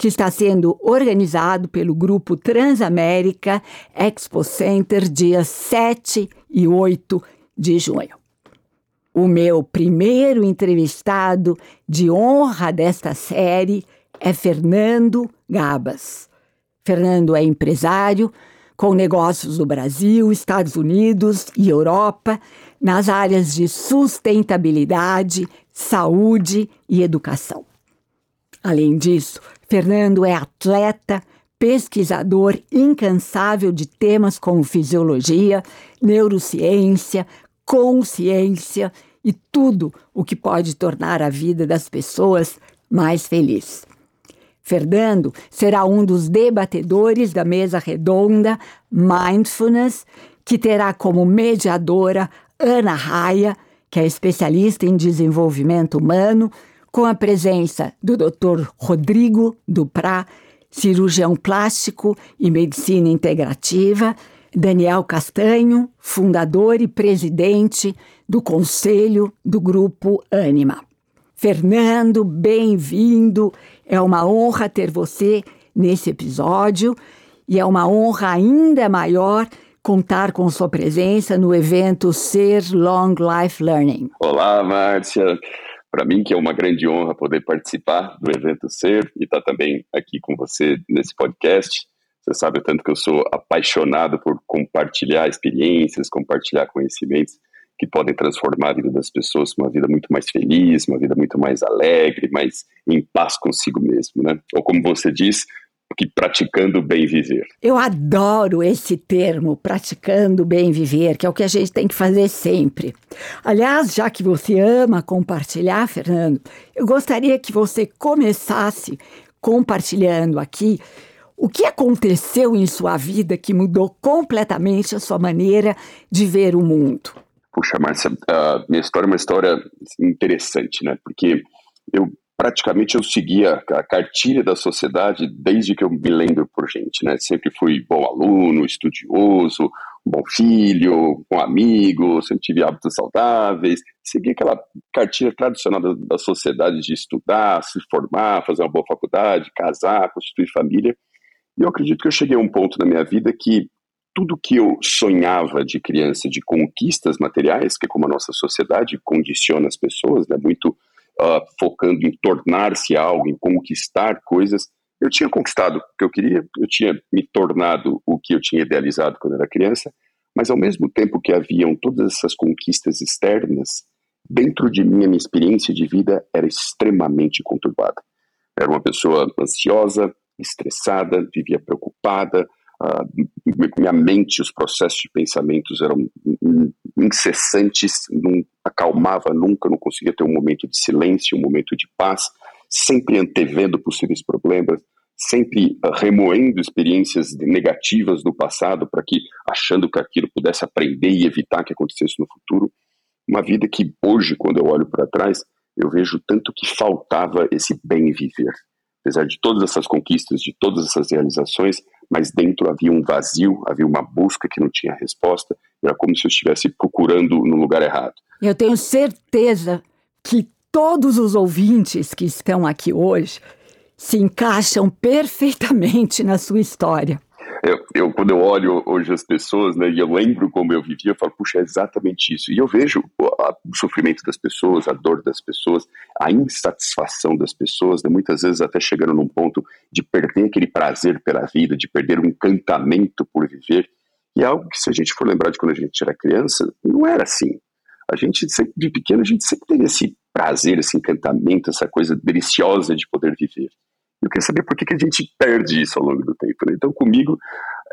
que está sendo organizado pelo grupo Transamérica Expo Center, dias 7 e 8 de junho. O meu primeiro entrevistado de honra desta série é Fernando Gabas. Fernando é empresário com negócios no Brasil, Estados Unidos e Europa, nas áreas de sustentabilidade, saúde e educação. Além disso, Fernando é atleta, pesquisador incansável de temas como fisiologia, neurociência, consciência e tudo o que pode tornar a vida das pessoas mais feliz. Fernando será um dos debatedores da mesa redonda Mindfulness, que terá como mediadora Ana Raia, que é especialista em desenvolvimento humano, com a presença do Dr. Rodrigo Duprá, cirurgião plástico e medicina integrativa, Daniel Castanho, fundador e presidente do Conselho do Grupo Anima. Fernando, bem-vindo. É uma honra ter você nesse episódio e é uma honra ainda maior contar com sua presença no evento Ser Long Life Learning. Olá, Márcia para mim que é uma grande honra poder participar do evento Ser e estar tá também aqui com você nesse podcast. Você sabe o tanto que eu sou apaixonado por compartilhar experiências, compartilhar conhecimentos que podem transformar a vida das pessoas uma vida muito mais feliz, uma vida muito mais alegre, mais em paz consigo mesmo, né? Ou como você diz, que praticando bem viver. Eu adoro esse termo, praticando bem viver, que é o que a gente tem que fazer sempre. Aliás, já que você ama compartilhar, Fernando, eu gostaria que você começasse compartilhando aqui o que aconteceu em sua vida que mudou completamente a sua maneira de ver o mundo. Puxa, Márcia, a minha história é uma história interessante, né? Porque eu praticamente eu seguia a cartilha da sociedade desde que eu me lembro por gente, né? Sempre fui bom aluno, estudioso, bom filho, bom amigo, sempre tive hábitos saudáveis, segui aquela cartilha tradicional da, da sociedade de estudar, se formar, fazer uma boa faculdade, casar, constituir família. E eu acredito que eu cheguei a um ponto na minha vida que tudo que eu sonhava de criança, de conquistas materiais, que é como a nossa sociedade condiciona as pessoas, né? Muito uh, focando em tornar-se algo, em conquistar coisas. Eu tinha conquistado o que eu queria, eu tinha me tornado o que eu tinha idealizado quando era criança, mas ao mesmo tempo que haviam todas essas conquistas externas, dentro de mim a minha experiência de vida era extremamente conturbada. Era uma pessoa ansiosa, estressada, vivia preocupada, minha mente, os processos de pensamentos eram incessantes, não acalmava nunca, não conseguia ter um momento de silêncio, um momento de paz, sempre antevendo possíveis problemas, sempre uh, remoendo experiências negativas do passado para que, achando que aquilo pudesse aprender e evitar que acontecesse no futuro. Uma vida que hoje, quando eu olho para trás, eu vejo tanto que faltava esse bem viver. Apesar de todas essas conquistas, de todas essas realizações, mas dentro havia um vazio, havia uma busca que não tinha resposta, era como se eu estivesse procurando no lugar errado. Eu tenho certeza que todos os ouvintes que estão aqui hoje se encaixam perfeitamente na sua história. Eu, eu, quando eu olho hoje as pessoas, né, e eu lembro como eu vivia, eu falo, puxa, é exatamente isso. E eu vejo o sofrimento das pessoas, a dor das pessoas, a insatisfação das pessoas, né, muitas vezes até chegando num ponto de perder aquele prazer pela vida, de perder o encantamento por viver. E é algo que, se a gente for lembrar de quando a gente era criança, não era assim. A gente, sempre, de pequeno, a gente sempre teve esse prazer, esse encantamento, essa coisa deliciosa de poder viver. Eu queria saber por que, que a gente perde isso ao longo do tempo. Né? Então, comigo,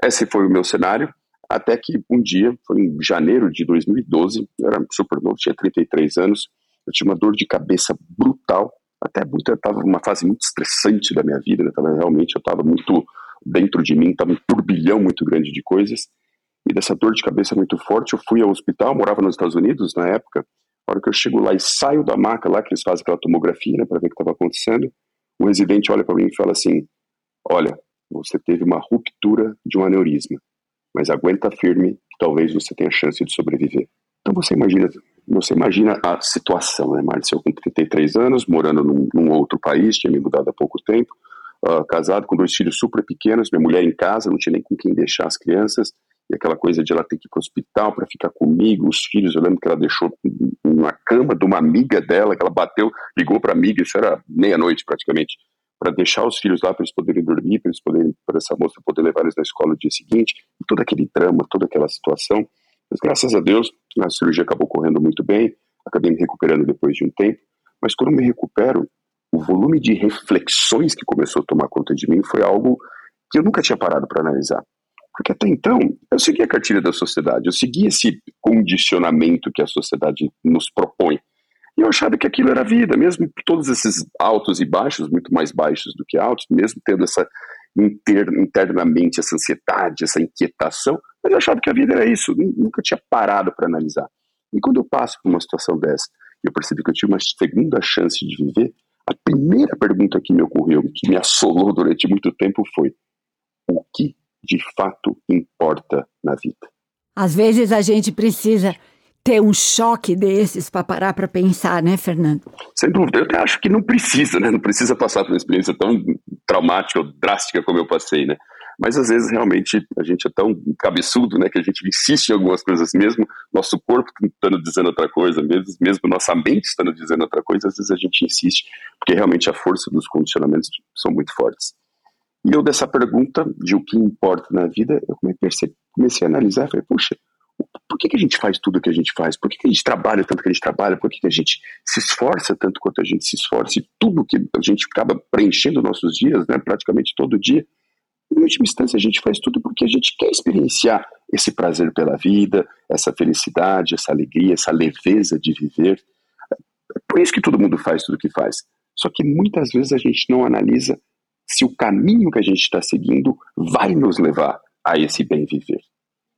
esse foi o meu cenário, até que um dia, foi em janeiro de 2012, eu era super novo, tinha 33 anos, eu tinha uma dor de cabeça brutal, até muito, eu estava numa fase muito estressante da minha vida, né? tava, realmente eu estava muito dentro de mim estava um turbilhão muito grande de coisas, e dessa dor de cabeça muito forte, eu fui ao hospital, morava nos Estados Unidos na época, a hora que eu chego lá e saio da maca lá, que eles fazem aquela tomografia, né, para ver o que estava acontecendo, o residente olha para mim e fala assim, olha, você teve uma ruptura de um aneurisma, mas aguenta firme que talvez você tenha chance de sobreviver. Então você imagina, você imagina a situação, né, Márcia? Eu com 33 anos, morando num, num outro país, tinha me mudado há pouco tempo, uh, casado com dois filhos super pequenos, minha mulher em casa, não tinha nem com quem deixar as crianças, e aquela coisa de ela ter que ir para o hospital para ficar comigo, os filhos, eu lembro que ela deixou na cama de uma amiga dela, que ela bateu, ligou para a amiga, isso era meia-noite praticamente, para deixar os filhos lá para eles poderem dormir, para eles poderem, para essa moça poder levar eles na escola no dia seguinte, e todo aquele drama, toda aquela situação. Mas graças a Deus, a cirurgia acabou correndo muito bem, acabei me recuperando depois de um tempo, mas quando me recupero, o volume de reflexões que começou a tomar conta de mim foi algo que eu nunca tinha parado para analisar. Porque até então, eu segui a cartilha da sociedade, eu segui esse condicionamento que a sociedade nos propõe. E eu achava que aquilo era vida, mesmo todos esses altos e baixos, muito mais baixos do que altos, mesmo tendo essa inter, internamente essa ansiedade, essa inquietação, mas eu achava que a vida era isso, nunca tinha parado para analisar. E quando eu passo por uma situação dessa, eu percebi que eu tinha uma segunda chance de viver, a primeira pergunta que me ocorreu, que me assolou durante muito tempo foi: o que de fato importa na vida? Às vezes a gente precisa ter um choque desses para parar para pensar, né, Fernando? Sem dúvida. Eu até acho que não precisa, né? Não precisa passar por uma experiência tão traumática ou drástica como eu passei, né? Mas às vezes realmente a gente é tão cabeçudo, né, que a gente insiste em algumas coisas mesmo, nosso corpo estando dizendo outra coisa, mesmo, mesmo nossa mente estando dizendo outra coisa, às vezes a gente insiste, porque realmente a força dos condicionamentos são muito fortes. E eu dessa pergunta de o que importa na vida, eu comecei, a analisar e falei, puxa, por que, que a gente faz tudo o que a gente faz? Por que, que a gente trabalha tanto que a gente trabalha? Por que, que a gente se esforça tanto quanto a gente se esforça? E tudo que a gente acaba preenchendo nossos dias, né, praticamente todo dia, em última instância, a gente faz tudo porque a gente quer experienciar esse prazer pela vida, essa felicidade, essa alegria, essa leveza de viver. É por isso que todo mundo faz tudo o que faz. Só que muitas vezes a gente não analisa se o caminho que a gente está seguindo vai nos levar a esse bem viver.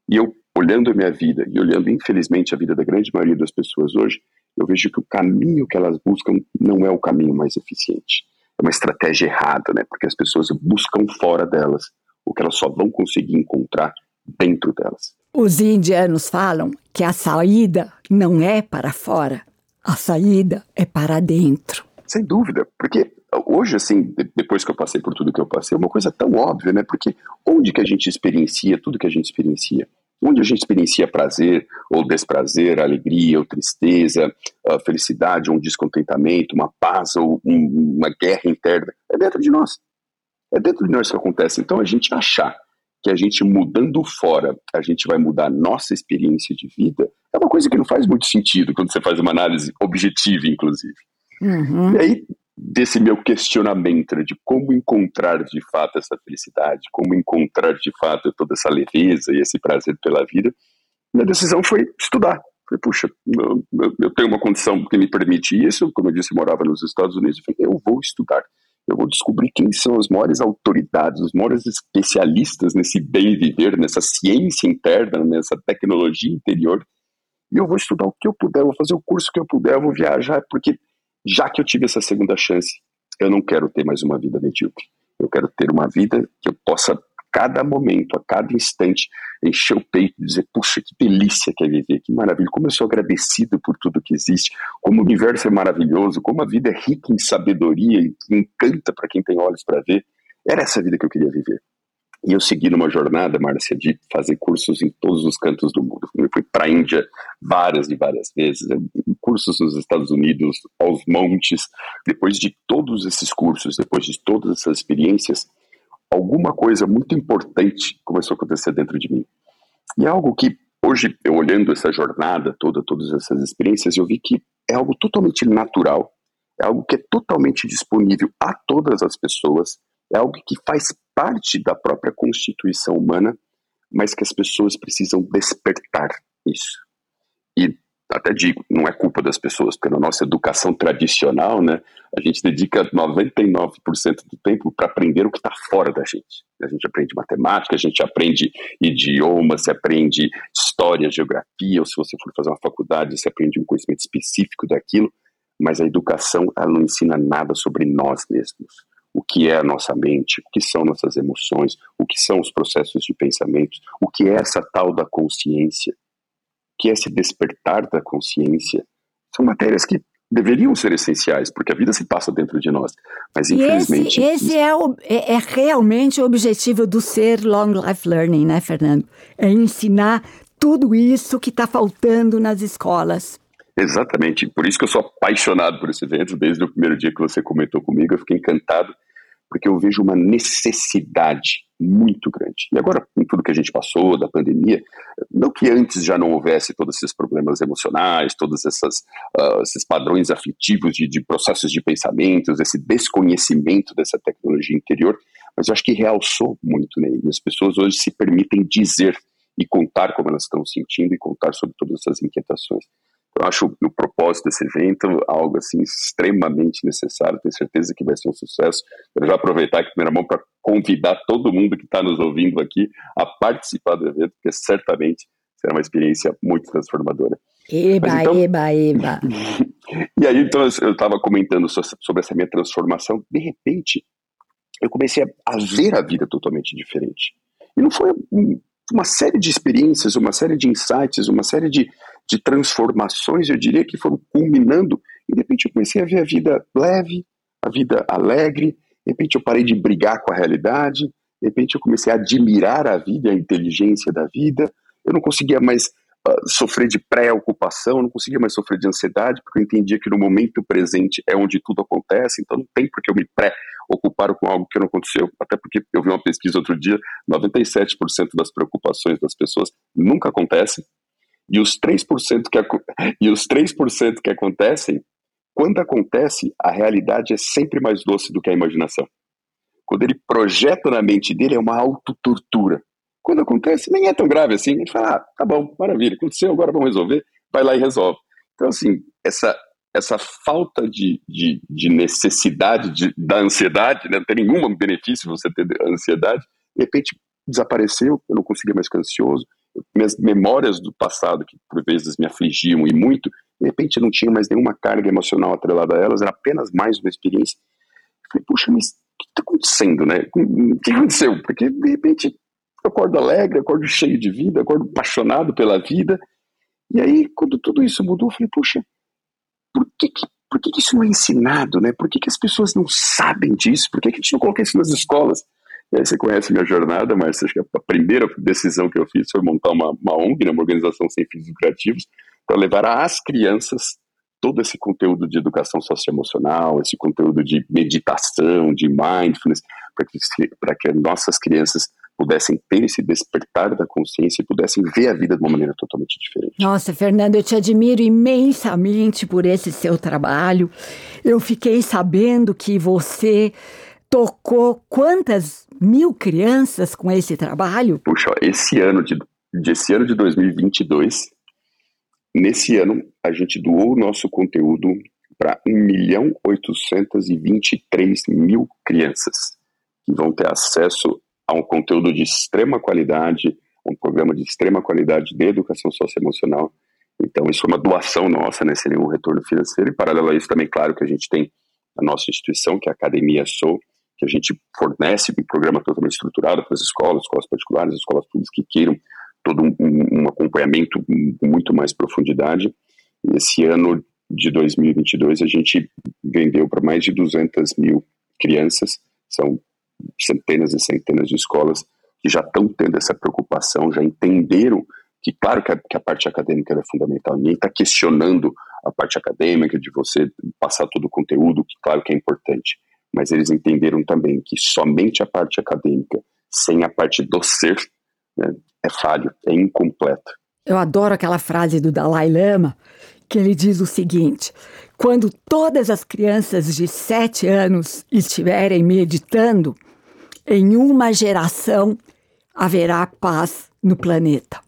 E eu olhando a minha vida e olhando, infelizmente, a vida da grande maioria das pessoas hoje, eu vejo que o caminho que elas buscam não é o caminho mais eficiente. É uma estratégia errada, né? Porque as pessoas buscam fora delas o que elas só vão conseguir encontrar dentro delas. Os indianos falam que a saída não é para fora, a saída é para dentro. Sem dúvida, porque hoje, assim, depois que eu passei por tudo que eu passei, é uma coisa tão óbvia, né? Porque onde que a gente experiencia tudo que a gente experiencia? onde a gente experiencia prazer ou desprazer, alegria ou tristeza, felicidade ou um descontentamento, uma paz ou um, uma guerra interna, é dentro de nós. É dentro de nós que acontece. Então a gente achar que a gente mudando fora, a gente vai mudar a nossa experiência de vida, é uma coisa que não faz muito sentido quando você faz uma análise objetiva, inclusive. Uhum. E aí, desse meu questionamento né, de como encontrar de fato essa felicidade, como encontrar de fato toda essa leveza e esse prazer pela vida, minha decisão foi estudar. Falei, puxa, eu, eu, tenho uma condição que me permite isso, como eu disse, eu morava nos Estados Unidos, eu falei, eu vou estudar, eu vou descobrir quem são as maiores autoridades, os maiores especialistas nesse bem viver, nessa ciência interna, nessa tecnologia interior, e eu vou estudar o que eu puder, vou fazer o curso que eu puder, vou viajar, porque já que eu tive essa segunda chance, eu não quero ter mais uma vida medíocre. Eu quero ter uma vida que eu possa, a cada momento, a cada instante, encher o peito e dizer: puxa, que delícia que é viver, que maravilha, como eu sou agradecido por tudo que existe, como o universo é maravilhoso, como a vida é rica em sabedoria e encanta para quem tem olhos para ver. Era essa vida que eu queria viver. E eu segui numa jornada, Márcia, de fazer cursos em todos os cantos do mundo. Eu fui para a Índia várias e várias vezes, cursos nos Estados Unidos, aos montes. Depois de todos esses cursos, depois de todas essas experiências, alguma coisa muito importante começou a acontecer dentro de mim. E é algo que, hoje, eu olhando essa jornada toda, todas essas experiências, eu vi que é algo totalmente natural, é algo que é totalmente disponível a todas as pessoas, é algo que faz parte da própria constituição humana, mas que as pessoas precisam despertar isso. E até digo, não é culpa das pessoas, porque na nossa educação tradicional, né, a gente dedica 99% do tempo para aprender o que está fora da gente. A gente aprende matemática, a gente aprende idioma, se aprende história, geografia, ou se você for fazer uma faculdade, você aprende um conhecimento específico daquilo, mas a educação ela não ensina nada sobre nós mesmos. O que é a nossa mente, o que são nossas emoções, o que são os processos de pensamento, o que é essa tal da consciência que é se despertar da consciência, são matérias que deveriam ser essenciais, porque a vida se passa dentro de nós. Mas, infelizmente. Esse, esse é, o, é, é, realmente o objetivo do ser Long Life Learning, né, Fernando? É ensinar tudo isso que está faltando nas escolas. Exatamente. Por isso que eu sou apaixonado por esse evento. Desde o primeiro dia que você comentou comigo, eu fiquei encantado porque eu vejo uma necessidade muito grande. E agora, com tudo que a gente passou da pandemia, não que antes já não houvesse todos esses problemas emocionais, todos essas, uh, esses padrões afetivos de, de, processos de pensamentos, esse desconhecimento dessa tecnologia interior, mas eu acho que realçou muito nele. Né? As pessoas hoje se permitem dizer e contar como elas estão sentindo e contar sobre todas essas inquietações. Eu acho o propósito desse evento algo assim extremamente necessário. Tenho certeza que vai ser um sucesso. Quero já aproveitar aqui primeira mão para convidar todo mundo que está nos ouvindo aqui a participar do evento, porque certamente será uma experiência muito transformadora. Eba, então... eba, eba. e aí, então, eu estava comentando sobre essa minha transformação. De repente, eu comecei a, ver a vida totalmente diferente. E não foi uma série de experiências, uma série de insights, uma série de, de transformações, eu diria que foram culminando, e de repente eu comecei a ver a vida leve, a vida alegre, de repente eu parei de brigar com a realidade, de repente eu comecei a admirar a vida, a inteligência da vida, eu não conseguia mais uh, sofrer de preocupação, não conseguia mais sofrer de ansiedade, porque eu entendia que no momento presente é onde tudo acontece, então não tem por que eu me pré-ocupar com algo que não aconteceu, até porque eu vi uma pesquisa outro dia, 97% das preocupações das pessoas nunca acontecem, e os 3% que, e os 3 que acontecem, quando acontece, a realidade é sempre mais doce do que a imaginação. Quando ele projeta na mente dele, é uma autotortura. Quando acontece, nem é tão grave assim. Ele fala, ah, tá bom, maravilha, aconteceu, agora vamos resolver. Vai lá e resolve. Então, assim, essa, essa falta de, de, de necessidade de, da ansiedade, né? não tem nenhum benefício você ter ansiedade, de repente desapareceu, eu não conseguia mais ficar ansioso, minhas memórias do passado, que por vezes me afligiam e muito, de repente não tinha mais nenhuma carga emocional atrelada a elas, era apenas mais uma experiência. Eu falei, puxa, mas o que está acontecendo, né? O que aconteceu? Porque de repente eu acordo alegre, acordo cheio de vida, acordo apaixonado pela vida. E aí, quando tudo isso mudou, eu falei, puxa, por que, que por que, que, isso não é ensinado, né? Por que, que as pessoas não sabem disso? Por que, que a gente não coloca isso nas escolas? E aí você conhece minha jornada, mas acho que a primeira decisão que eu fiz foi montar uma, uma ONG, né, uma organização sem fins lucrativos, para levar às crianças todo esse conteúdo de educação socioemocional, esse conteúdo de meditação, de mindfulness, para que, que nossas crianças pudessem ter esse despertar da consciência e pudessem ver a vida de uma maneira totalmente diferente. Nossa, Fernando, eu te admiro imensamente por esse seu trabalho. Eu fiquei sabendo que você tocou quantas mil crianças com esse trabalho? Puxa, esse ano de, esse ano de 2022, nesse ano a gente doou o nosso conteúdo para 1 milhão 823 mil crianças que vão ter acesso a um conteúdo de extrema qualidade, um programa de extrema qualidade de educação socioemocional. Então, isso foi uma doação nossa, né, sem nenhum retorno financeiro. E, paralelo a isso, também, claro que a gente tem a nossa instituição, que é a Academia Sou, que a gente fornece um programa totalmente estruturado para as escolas, escolas particulares, escolas públicas que queiram todo um, um acompanhamento com muito mais profundidade. Esse ano de 2022 a gente vendeu para mais de 200 mil crianças, são centenas e centenas de escolas que já estão tendo essa preocupação, já entenderam que, claro, que a, que a parte acadêmica é fundamental, ninguém está questionando a parte acadêmica, de você passar todo o conteúdo, que, claro, que é importante mas eles entenderam também que somente a parte acadêmica, sem a parte do ser, né, é falho, é incompleto. Eu adoro aquela frase do Dalai Lama, que ele diz o seguinte: quando todas as crianças de sete anos estiverem meditando, em uma geração haverá paz no planeta.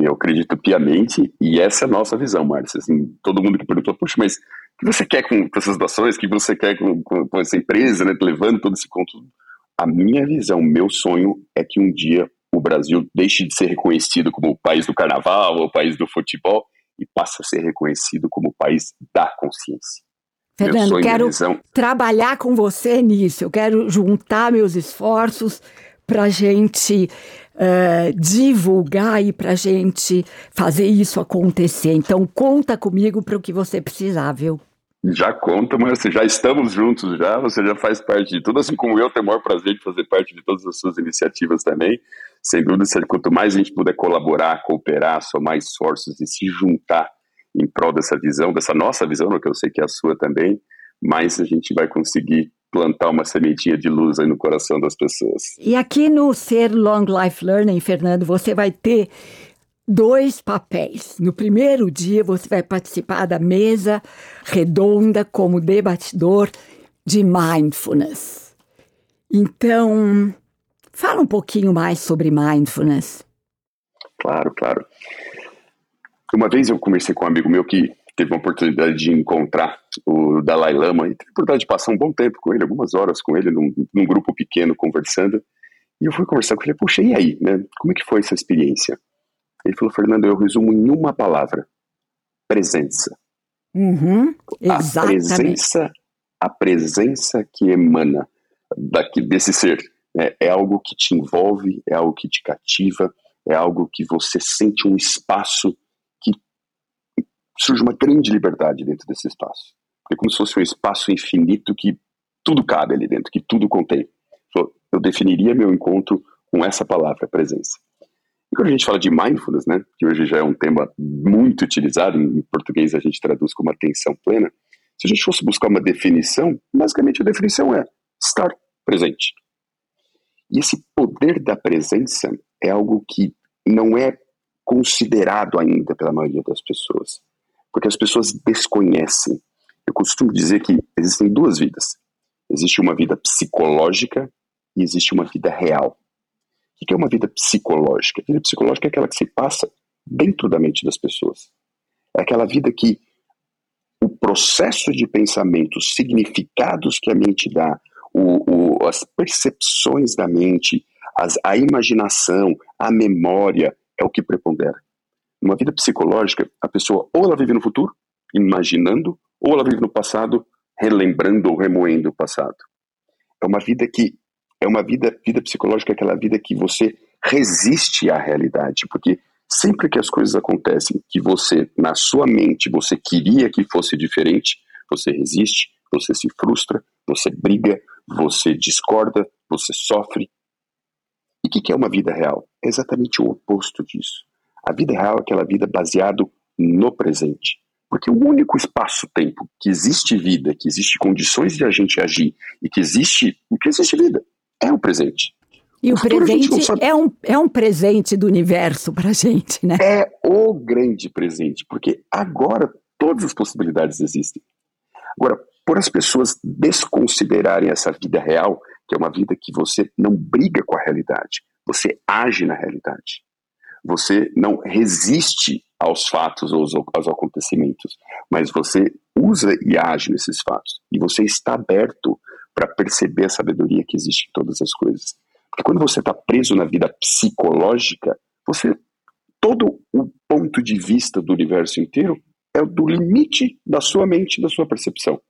Eu acredito piamente, e essa é a nossa visão, Márcia. Assim, todo mundo que perguntou, puxa, mas que você quer com, com essas doações? O que você quer com, com, com essa empresa, né, levando todo esse conteúdo? A minha visão, meu sonho é que um dia o Brasil deixe de ser reconhecido como o país do carnaval ou o país do futebol e passe a ser reconhecido como o país da consciência. Fernando, quero trabalhar com você nisso. Eu quero juntar meus esforços para a gente uh, divulgar e para a gente fazer isso acontecer. Então, conta comigo para o que você precisar, viu? Já conta, mas já estamos juntos já, você já faz parte de tudo, assim como eu tenho o maior prazer de fazer parte de todas as suas iniciativas também. Sem dúvida, quanto mais a gente puder colaborar, cooperar, somar esforços e se juntar em prol dessa visão, dessa nossa visão, que eu sei que é a sua também, mais a gente vai conseguir plantar uma sementinha de luz aí no coração das pessoas. E aqui no Ser Long Life Learning, Fernando, você vai ter dois papéis. No primeiro dia, você vai participar da mesa redonda como debatidor de mindfulness. Então, fala um pouquinho mais sobre mindfulness. Claro, claro. Uma vez eu conversei com um amigo meu que teve uma oportunidade de encontrar o Dalai Lama e teve a oportunidade de passar um bom tempo com ele, algumas horas com ele, num, num grupo pequeno conversando. E eu fui conversar com ele, puxa, e aí, né? Como é que foi essa experiência? Ele falou, Fernando, eu resumo em uma palavra: presença. Uhum, a presença, a presença que emana daqui, desse ser né, é algo que te envolve, é algo que te cativa, é algo que você sente um espaço que surge uma grande liberdade dentro desse espaço. É como se fosse um espaço infinito que tudo cabe ali dentro, que tudo contém. Eu definiria meu encontro com essa palavra, presença. E quando a gente fala de mindfulness, né, que hoje já é um tema muito utilizado, em português a gente traduz como atenção plena, se a gente fosse buscar uma definição, basicamente a definição é estar presente. E esse poder da presença é algo que não é considerado ainda pela maioria das pessoas, porque as pessoas desconhecem. Eu costumo dizer que existem duas vidas. Existe uma vida psicológica e existe uma vida real. O que é uma vida psicológica? A vida psicológica é aquela que se passa dentro da mente das pessoas. É aquela vida que o processo de pensamento, os significados que a mente dá, o, o, as percepções da mente, as, a imaginação, a memória, é o que prepondera. Numa vida psicológica, a pessoa ou ela vive no futuro, imaginando, ou ela vive no passado, relembrando ou remoendo o passado. É uma vida que é uma vida, vida psicológica, é aquela vida que você resiste à realidade, porque sempre que as coisas acontecem que você, na sua mente, você queria que fosse diferente, você resiste, você se frustra, você briga, você discorda, você sofre. E o que, que é uma vida real? É exatamente o oposto disso. A vida real é aquela vida baseada no presente. Porque o único espaço-tempo que existe vida, que existe condições de a gente agir e que existe, que existe vida, é o presente. E o, o presente é um, é um presente do universo para a gente, né? É o grande presente, porque agora todas as possibilidades existem. Agora, por as pessoas desconsiderarem essa vida real, que é uma vida que você não briga com a realidade, você age na realidade. Você não resiste aos fatos ou aos acontecimentos, mas você usa e age nesses fatos. E você está aberto para perceber a sabedoria que existe em todas as coisas. Porque quando você está preso na vida psicológica, você todo o ponto de vista do universo inteiro é do limite da sua mente, da sua percepção.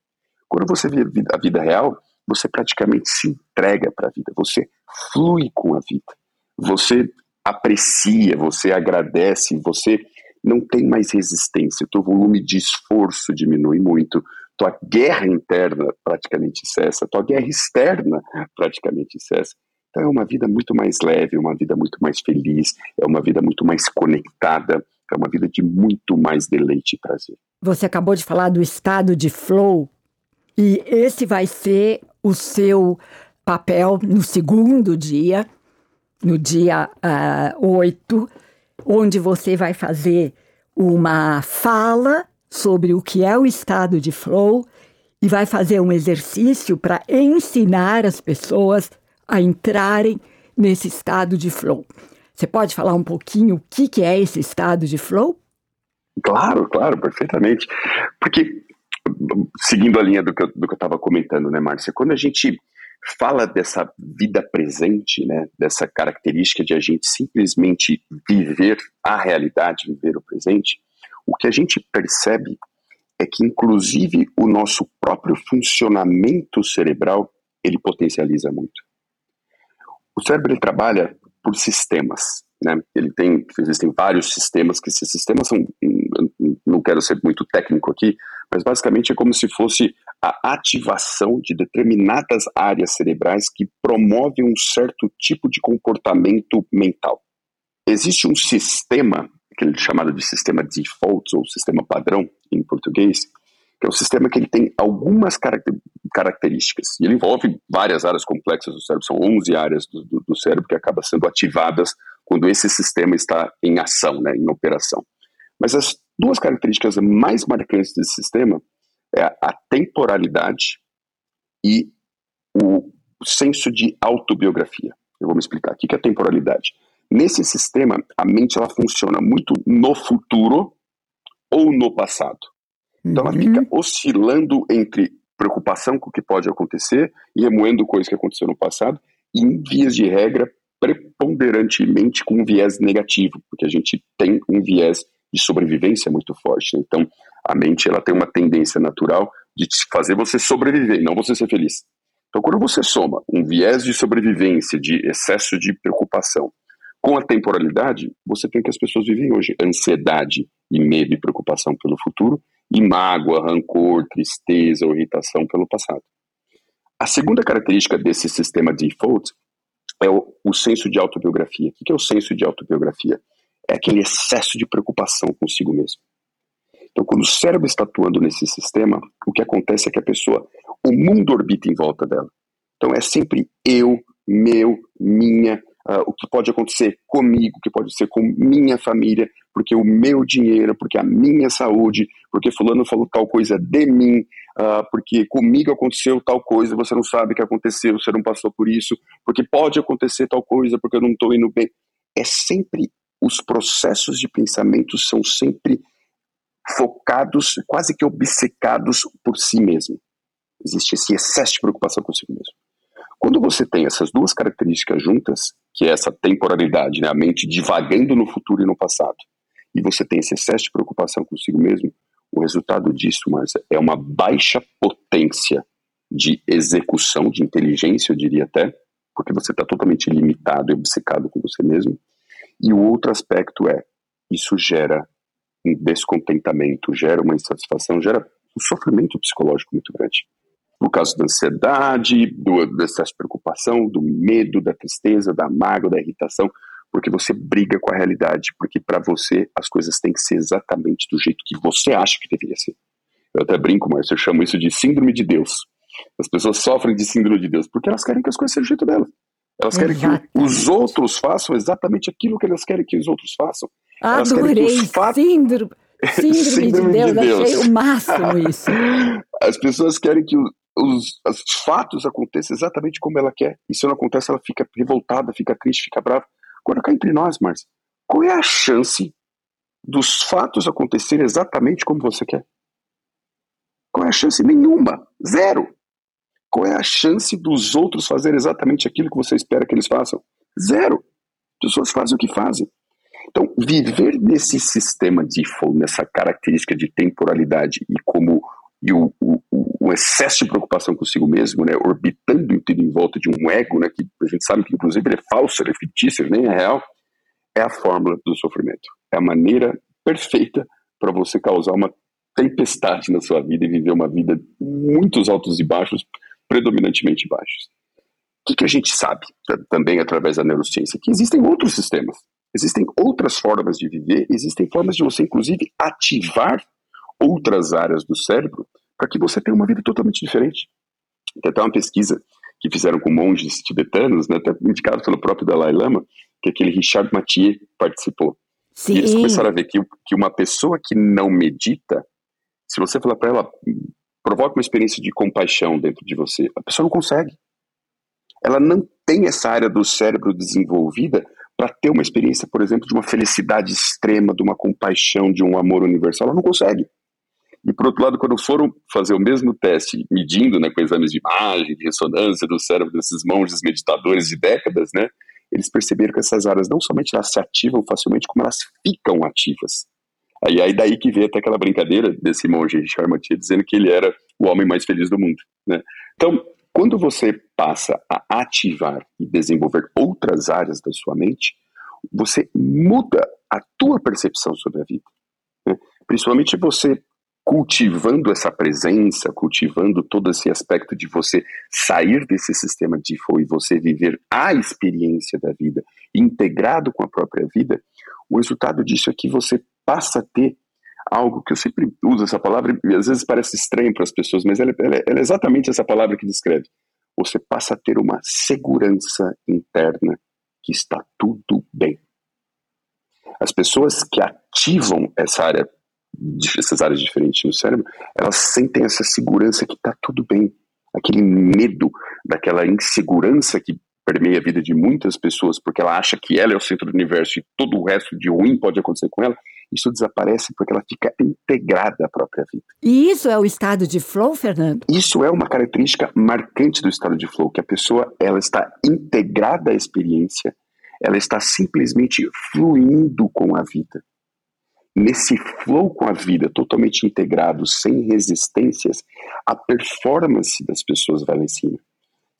Quando você vive a vida real, você praticamente se entrega para a vida, você flui com a vida, você aprecia, você agradece, você não tem mais resistência, o teu volume de esforço diminui muito, tua guerra interna praticamente cessa, tua guerra externa praticamente cessa. Então é uma vida muito mais leve, uma vida muito mais feliz, é uma vida muito mais conectada, é uma vida de muito mais deleite e prazer. Você acabou de falar do estado de flow, e esse vai ser o seu papel no segundo dia, no dia uh, ah, 8, onde você vai fazer uma fala sobre o que é o estado de flow e vai fazer um exercício para ensinar as pessoas a entrarem nesse estado de flow. Você pode falar um pouquinho o que, que é esse estado de flow? Claro, claro, perfeitamente. Porque, seguindo a linha do que eu estava comentando, né, Márcia, quando a gente fala dessa vida presente, né, dessa característica de a gente simplesmente viver a realidade, viver o presente, o que a gente percebe é que, inclusive, o nosso próprio funcionamento cerebral ele potencializa muito. O cérebro ele trabalha por sistemas, né? Ele tem, existem vários sistemas que esses sistemas são, não quero ser muito técnico aqui, mas basicamente é como se fosse a ativação de determinadas áreas cerebrais que promovem um certo tipo de comportamento mental. Existe um sistema aquele chamado de sistema default ou sistema padrão em português, que é um sistema que ele tem algumas características. E ele envolve várias áreas complexas do cérebro, são 11 áreas do, do, do cérebro que acabam sendo ativadas quando esse sistema está em ação, né, em operação. Mas as duas características mais marcantes desse sistema é a temporalidade e o senso de autobiografia. Eu vou me explicar. O que é a temporalidade? Nesse sistema, a mente ela funciona muito no futuro ou no passado. Então ela fica uhum. oscilando entre preocupação com o que pode acontecer e remoendo coisas que aconteceram no passado, e em vias de regra, preponderantemente com um viés negativo, porque a gente tem um viés de sobrevivência muito forte. Né? Então, a mente ela tem uma tendência natural de fazer você sobreviver, não você ser feliz. Então, quando você soma um viés de sobrevivência, de excesso de preocupação, com a temporalidade, você tem que as pessoas vivem hoje ansiedade e medo e preocupação pelo futuro e mágoa, rancor, tristeza ou irritação pelo passado. A segunda característica desse sistema default é o, o senso de autobiografia. O que é o senso de autobiografia? É aquele excesso de preocupação consigo mesmo. Então, quando o cérebro está atuando nesse sistema, o que acontece é que a pessoa, o mundo orbita em volta dela. Então, é sempre eu, meu, minha, uh, o que pode acontecer comigo, o que pode ser com minha família, porque o meu dinheiro, porque a minha saúde, porque fulano falou tal coisa de mim, uh, porque comigo aconteceu tal coisa, você não sabe o que aconteceu, você não passou por isso, porque pode acontecer tal coisa, porque eu não estou indo bem. É sempre, os processos de pensamento são sempre focados, quase que obcecados por si mesmo. Existe esse excesso de preocupação consigo mesmo. Quando você tem essas duas características juntas, que é essa temporalidade, né, a mente divagando no futuro e no passado, e você tem esse excesso de preocupação consigo mesmo, o resultado disso, Marcia, é uma baixa potência de execução, de inteligência, eu diria até, porque você está totalmente limitado e obcecado com você mesmo. E o outro aspecto é, isso gera descontentamento, gera uma insatisfação, gera um sofrimento psicológico muito grande no caso da ansiedade, do, do excesso de preocupação, do medo, da tristeza, da mágoa, da irritação, porque você briga com a realidade, porque para você as coisas têm que ser exatamente do jeito que você acha que deveria ser. Eu até brinco, mas eu chamo isso de síndrome de Deus. As pessoas sofrem de síndrome de Deus porque elas querem que as coisas sejam do jeito delas. Elas querem Exatamente. que os outros façam exatamente aquilo que elas querem que os outros façam. Adorei, fatos... síndrome, síndrome, síndrome, de Deus, de Deus. achei o máximo isso. As pessoas querem que os, os, fatos aconteçam exatamente como ela quer. E se não acontece, ela fica revoltada, fica triste, fica brava. Agora cá entre nós, Márcia, qual é a chance dos fatos acontecerem exatamente como você quer? Qual é a chance? Nenhuma. Zero. Qual é a chance dos outros fazerem exatamente aquilo que você espera que eles façam? Zero. As pessoas fazem o que fazem. Então, viver nesse sistema de nessa característica de temporalidade e como e o, o, o, excesso de preocupação consigo mesmo, né, orbitando em volta de um ego, né, que a gente sabe que inclusive ele é falso, ele é fictício, ele nem é real, é a fórmula do sofrimento. É a maneira perfeita para você causar uma tempestade na sua vida e viver uma vida muitos altos e baixos, predominantemente baixos. O que, que a gente sabe também através da neurociência? Que existem outros sistemas, existem outras formas de viver, existem formas de você, inclusive, ativar outras áreas do cérebro para que você tenha uma vida totalmente diferente. Tem até uma pesquisa que fizeram com monges tibetanos, né, até indicado pelo próprio Dalai Lama, que aquele Richard Mathieu participou. Sim. E eles começaram a ver que, que uma pessoa que não medita, se você falar para ela, provoca uma experiência de compaixão dentro de você, a pessoa não consegue. Ela não tem essa área do cérebro desenvolvida para ter uma experiência, por exemplo, de uma felicidade extrema, de uma compaixão, de um amor universal. Ela não consegue. E, por outro lado, quando foram fazer o mesmo teste, medindo né, com exames de imagem, de ressonância do cérebro desses monges meditadores de décadas, né, eles perceberam que essas áreas não somente elas se ativam facilmente, como elas ficam ativas. Aí, aí daí que veio até aquela brincadeira desse monge Charmatier dizendo que ele era o homem mais feliz do mundo. Né? Então, quando você passa a ativar e desenvolver outras áreas da sua mente, você muda a tua percepção sobre a vida. Né? Principalmente você cultivando essa presença, cultivando todo esse aspecto de você sair desse sistema de foi e você viver a experiência da vida, integrado com a própria vida, o resultado disso é que você passa a ter algo que eu sempre uso essa palavra e às vezes parece estranho para as pessoas, mas ela, ela, ela é exatamente essa palavra que descreve. Você passa a ter uma segurança interna que está tudo bem. As pessoas que ativam essa área essas áreas diferentes no cérebro, elas sentem essa segurança que está tudo bem. Aquele medo, daquela insegurança que permeia a vida de muitas pessoas, porque ela acha que ela é o centro do universo e todo o resto de ruim pode acontecer com ela, isso desaparece porque ela fica integrada à própria vida. E isso é o estado de flow, Fernando? Isso é uma característica marcante do estado de flow, que a pessoa ela está integrada à experiência, ela está simplesmente fluindo com a vida nesse flow com a vida totalmente integrado, sem resistências, a performance das pessoas vai lá em cima.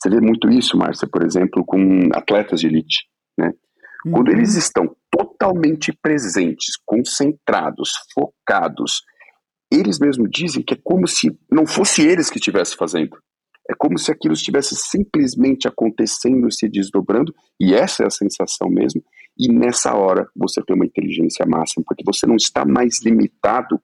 Você vê muito isso, Márcia, por exemplo, com atletas de elite. Né? Uhum. Quando eles estão totalmente presentes, concentrados, focados, eles mesmos dizem que é como se não fosse eles que estivessem fazendo. É como se aquilo estivesse simplesmente acontecendo e se desdobrando, e essa é a sensação mesmo. E nessa hora você tem uma inteligência máxima, porque você não está mais limitado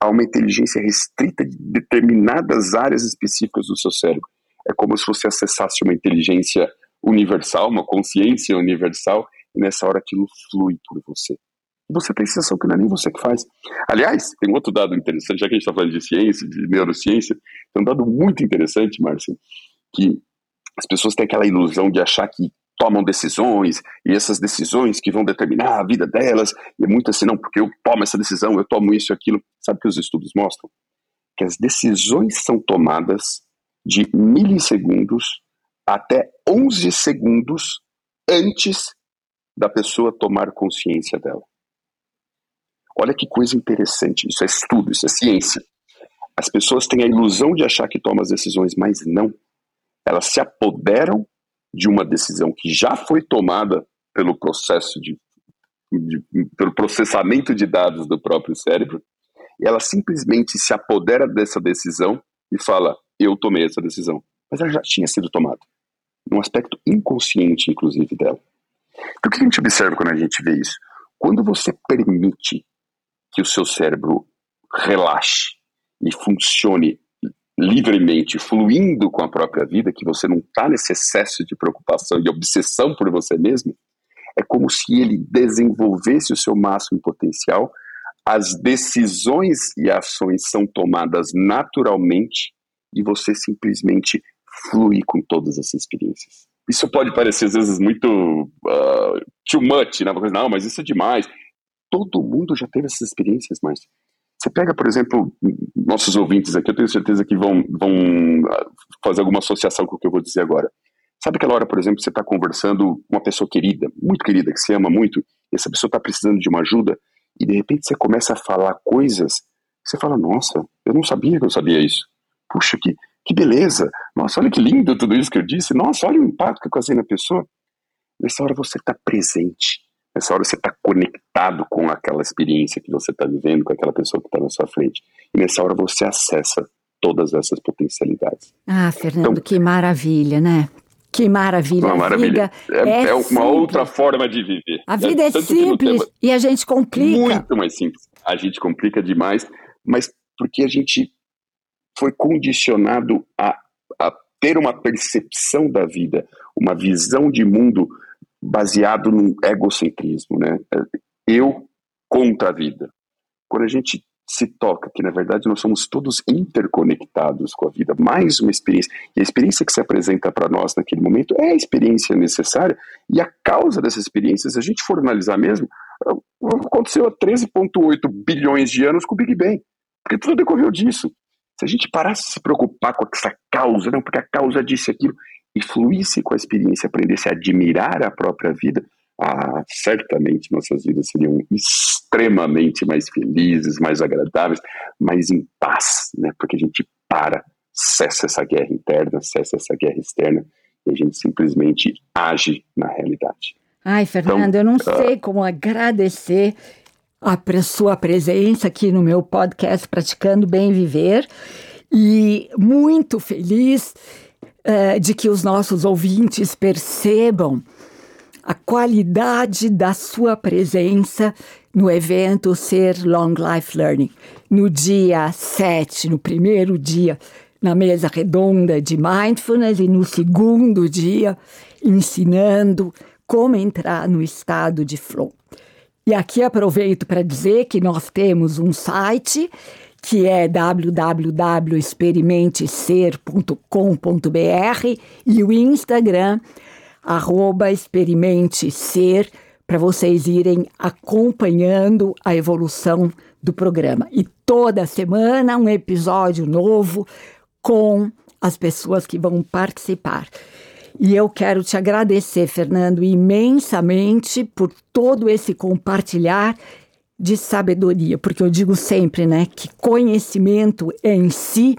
a uma inteligência restrita de determinadas áreas específicas do seu cérebro. É como se você acessasse uma inteligência universal, uma consciência universal, e nessa hora aquilo flui por você. Você tem sensação que não é nem você que faz. Aliás, tem outro dado interessante, já que a gente está falando de ciência, de neurociência, tem um dado muito interessante, Márcio, que as pessoas têm aquela ilusão de achar que tomam decisões, e essas decisões que vão determinar a vida delas, e é muito assim, não, porque eu tomo essa decisão, eu tomo isso e aquilo. Sabe o que os estudos mostram? Que as decisões são tomadas de milissegundos até 11 segundos antes da pessoa tomar consciência dela. Olha que coisa interessante, isso é estudo, isso é ciência. As pessoas têm a ilusão de achar que tomam as decisões, mas não. Elas se apoderam de uma decisão que já foi tomada pelo processo de, de, pelo processamento de dados do próprio cérebro, e ela simplesmente se apodera dessa decisão e fala: eu tomei essa decisão, mas ela já tinha sido tomada, num aspecto inconsciente, inclusive dela. Então, o que a gente observa quando a gente vê isso? Quando você permite que o seu cérebro relaxe e funcione livremente, fluindo com a própria vida, que você não está nesse excesso de preocupação e obsessão por você mesmo, é como se ele desenvolvesse o seu máximo potencial, as decisões e ações são tomadas naturalmente e você simplesmente flui com todas essas experiências. Isso pode parecer às vezes muito uh, too much, né? Não, mas isso é demais. Todo mundo já teve essas experiências, mas você pega, por exemplo, nossos ouvintes aqui, eu tenho certeza que vão, vão ah, fazer alguma associação com o que eu vou dizer agora. Sabe aquela hora, por exemplo, você está conversando com uma pessoa querida, muito querida, que você ama muito, e essa pessoa está precisando de uma ajuda, e de repente você começa a falar coisas, você fala, nossa, eu não sabia que eu sabia isso. Puxa, que, que beleza. Nossa, olha que lindo tudo isso que eu disse. Nossa, olha o impacto que eu causei na pessoa. Nessa hora você está presente. Nessa hora você está conectado com aquela experiência que você está vivendo, com aquela pessoa que está na sua frente. E nessa hora você acessa todas essas potencialidades. Ah, Fernando, então, que maravilha, né? Que maravilha. Uma maravilha. É, é, é, uma simples. outra forma de viver. A vida é, é simples e a gente complica. Muito mais simples. A gente complica demais, mas porque a gente foi condicionado a, a ter uma percepção da vida, uma visão de mundo baseado no egocentrismo, né? Eu contra a vida. Quando a gente se toca que, na verdade, nós somos todos interconectados com a vida. Mais uma experiência. E a experiência que se apresenta para nós naquele momento é a experiência necessária. E a causa dessa experiência, se a gente for analisar mesmo, aconteceu há 13,8 bilhões de anos com o Big Bang. Porque tudo decorreu disso. Se a gente parasse de se preocupar com essa causa, não, porque a causa disse aquilo, e fluísse com a experiência, aprendesse a admirar a própria vida, ah, certamente nossas vidas seriam extremamente mais felizes, mais agradáveis, mais em paz, né? Porque a gente para, cessa essa guerra interna, cessa essa guerra externa e a gente simplesmente age na realidade. Ai, Fernando, então, eu não uh, sei como agradecer a sua presença aqui no meu podcast Praticando Bem Viver e muito feliz uh, de que os nossos ouvintes percebam a qualidade da sua presença no evento Ser Long Life Learning. No dia 7, no primeiro dia, na mesa redonda de Mindfulness, e no segundo dia, ensinando como entrar no estado de flow. E aqui aproveito para dizer que nós temos um site que é www.experimentecer.com.br e o Instagram arroba para vocês irem acompanhando a evolução do programa. E toda semana um episódio novo com as pessoas que vão participar. E eu quero te agradecer, Fernando, imensamente por todo esse compartilhar de sabedoria, porque eu digo sempre, né, que conhecimento em si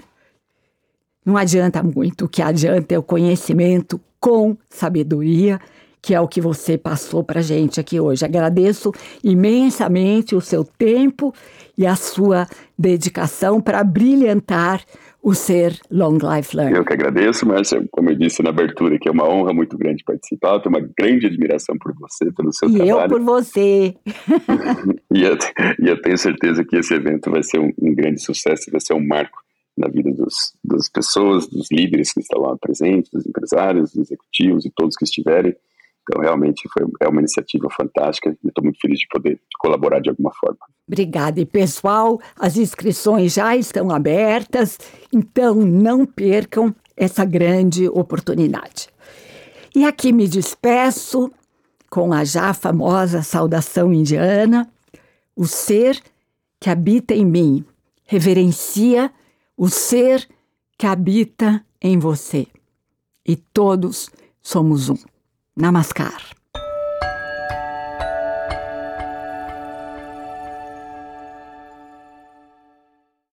não adianta muito, o que adianta é o conhecimento com sabedoria, que é o que você passou para gente aqui hoje. Agradeço imensamente o seu tempo e a sua dedicação para brilhantar o ser Long Life Learning. Eu que agradeço, Márcia. Como eu disse na abertura, que é uma honra muito grande participar. Eu tenho uma grande admiração por você, pelo seu e trabalho. E eu por você. e, eu, e, eu, tenho certeza que esse evento vai ser um, um grande sucesso, vai ser um marco na vida dos, das pessoas, dos líderes que estão lá presentes, dos empresários, dos executivos e todos que estiverem. Então, realmente, foi, é uma iniciativa fantástica estou muito feliz de poder colaborar de alguma forma. Obrigada. E, pessoal, as inscrições já estão abertas, então não percam essa grande oportunidade. E aqui me despeço com a já famosa saudação indiana: o ser que habita em mim reverencia o ser que habita em você. E todos somos um. Namaskar.